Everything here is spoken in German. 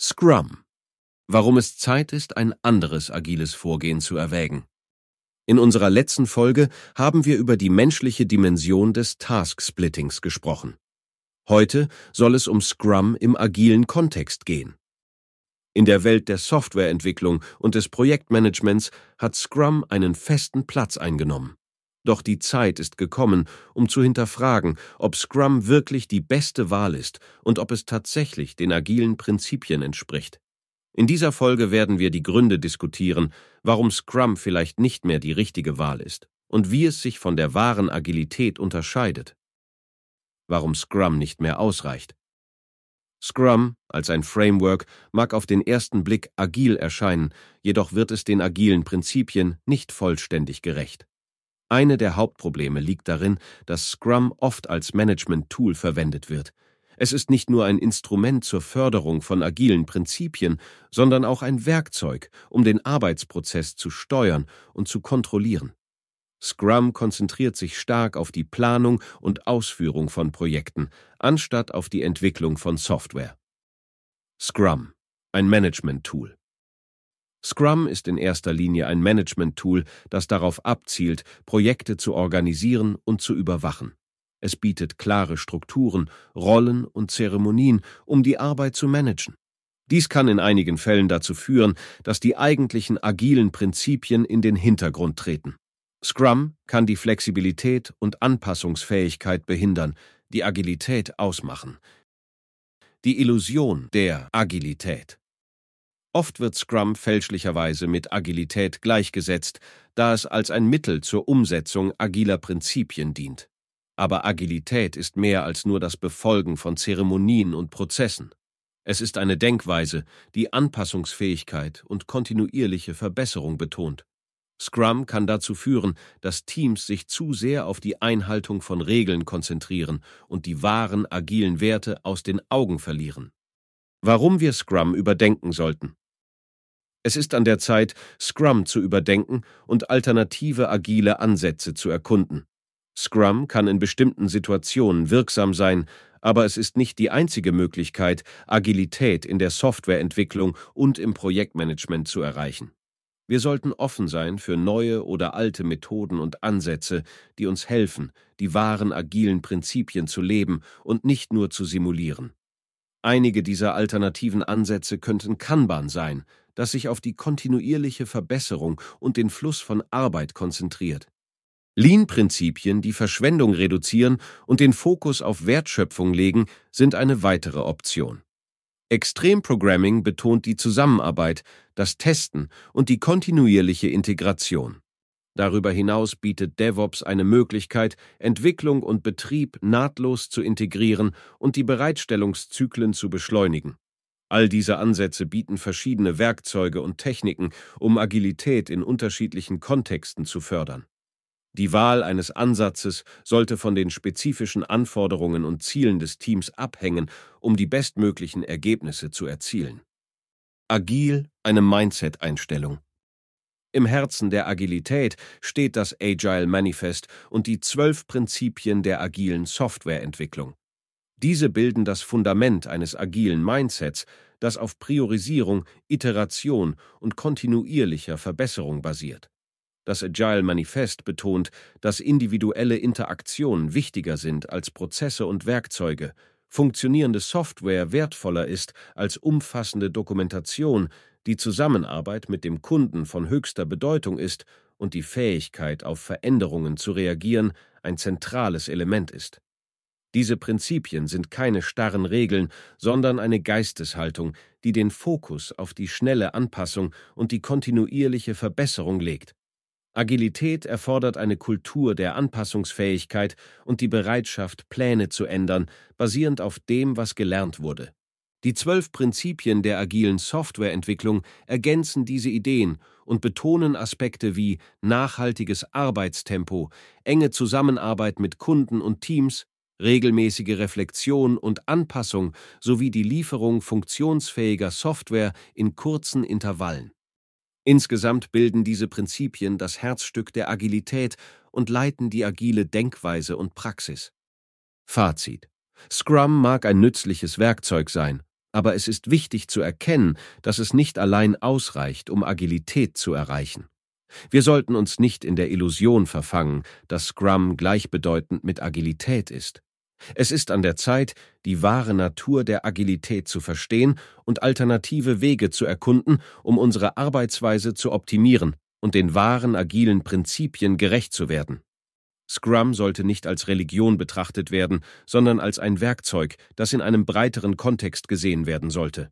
Scrum. Warum es Zeit ist, ein anderes agiles Vorgehen zu erwägen. In unserer letzten Folge haben wir über die menschliche Dimension des Task-Splittings gesprochen. Heute soll es um Scrum im agilen Kontext gehen. In der Welt der Softwareentwicklung und des Projektmanagements hat Scrum einen festen Platz eingenommen. Doch die Zeit ist gekommen, um zu hinterfragen, ob Scrum wirklich die beste Wahl ist und ob es tatsächlich den agilen Prinzipien entspricht. In dieser Folge werden wir die Gründe diskutieren, warum Scrum vielleicht nicht mehr die richtige Wahl ist und wie es sich von der wahren Agilität unterscheidet. Warum Scrum nicht mehr ausreicht. Scrum als ein Framework mag auf den ersten Blick agil erscheinen, jedoch wird es den agilen Prinzipien nicht vollständig gerecht. Eine der Hauptprobleme liegt darin, dass Scrum oft als Management-Tool verwendet wird. Es ist nicht nur ein Instrument zur Förderung von agilen Prinzipien, sondern auch ein Werkzeug, um den Arbeitsprozess zu steuern und zu kontrollieren. Scrum konzentriert sich stark auf die Planung und Ausführung von Projekten, anstatt auf die Entwicklung von Software. Scrum, ein Management-Tool. Scrum ist in erster Linie ein Management-Tool, das darauf abzielt, Projekte zu organisieren und zu überwachen. Es bietet klare Strukturen, Rollen und Zeremonien, um die Arbeit zu managen. Dies kann in einigen Fällen dazu führen, dass die eigentlichen agilen Prinzipien in den Hintergrund treten. Scrum kann die Flexibilität und Anpassungsfähigkeit behindern, die Agilität ausmachen. Die Illusion der Agilität. Oft wird Scrum fälschlicherweise mit Agilität gleichgesetzt, da es als ein Mittel zur Umsetzung agiler Prinzipien dient. Aber Agilität ist mehr als nur das Befolgen von Zeremonien und Prozessen. Es ist eine Denkweise, die Anpassungsfähigkeit und kontinuierliche Verbesserung betont. Scrum kann dazu führen, dass Teams sich zu sehr auf die Einhaltung von Regeln konzentrieren und die wahren agilen Werte aus den Augen verlieren. Warum wir Scrum überdenken sollten. Es ist an der Zeit, Scrum zu überdenken und alternative agile Ansätze zu erkunden. Scrum kann in bestimmten Situationen wirksam sein, aber es ist nicht die einzige Möglichkeit, Agilität in der Softwareentwicklung und im Projektmanagement zu erreichen. Wir sollten offen sein für neue oder alte Methoden und Ansätze, die uns helfen, die wahren agilen Prinzipien zu leben und nicht nur zu simulieren. Einige dieser alternativen Ansätze könnten Kanban sein, das sich auf die kontinuierliche Verbesserung und den Fluss von Arbeit konzentriert. Lean-Prinzipien, die Verschwendung reduzieren und den Fokus auf Wertschöpfung legen, sind eine weitere Option. Extrem-Programming betont die Zusammenarbeit, das Testen und die kontinuierliche Integration. Darüber hinaus bietet DevOps eine Möglichkeit, Entwicklung und Betrieb nahtlos zu integrieren und die Bereitstellungszyklen zu beschleunigen. All diese Ansätze bieten verschiedene Werkzeuge und Techniken, um Agilität in unterschiedlichen Kontexten zu fördern. Die Wahl eines Ansatzes sollte von den spezifischen Anforderungen und Zielen des Teams abhängen, um die bestmöglichen Ergebnisse zu erzielen. Agil, eine Mindset-Einstellung. Im Herzen der Agilität steht das Agile Manifest und die zwölf Prinzipien der agilen Softwareentwicklung. Diese bilden das Fundament eines agilen Mindsets, das auf Priorisierung, Iteration und kontinuierlicher Verbesserung basiert. Das Agile Manifest betont, dass individuelle Interaktionen wichtiger sind als Prozesse und Werkzeuge, funktionierende Software wertvoller ist als umfassende Dokumentation, die Zusammenarbeit mit dem Kunden von höchster Bedeutung ist und die Fähigkeit, auf Veränderungen zu reagieren, ein zentrales Element ist. Diese Prinzipien sind keine starren Regeln, sondern eine Geisteshaltung, die den Fokus auf die schnelle Anpassung und die kontinuierliche Verbesserung legt. Agilität erfordert eine Kultur der Anpassungsfähigkeit und die Bereitschaft, Pläne zu ändern, basierend auf dem, was gelernt wurde. Die zwölf Prinzipien der agilen Softwareentwicklung ergänzen diese Ideen und betonen Aspekte wie nachhaltiges Arbeitstempo, enge Zusammenarbeit mit Kunden und Teams, regelmäßige Reflexion und Anpassung sowie die Lieferung funktionsfähiger Software in kurzen Intervallen. Insgesamt bilden diese Prinzipien das Herzstück der Agilität und leiten die agile Denkweise und Praxis. Fazit Scrum mag ein nützliches Werkzeug sein, Aber es ist wichtig zu erkennen, dass es nicht allein ausreicht, um Agilität zu erreichen. Wir sollten uns nicht in der Illusion verfangen, dass Scrum gleichbedeutend mit Agilität ist. Es ist an der Zeit, die wahre Natur der Agilität zu verstehen und alternative Wege zu erkunden, um unsere Arbeitsweise zu optimieren und den wahren agilen Prinzipien gerecht zu werden. Scrum sollte nicht als Religion betrachtet werden, sondern als ein Werkzeug, das in einem breiteren Kontext gesehen werden sollte.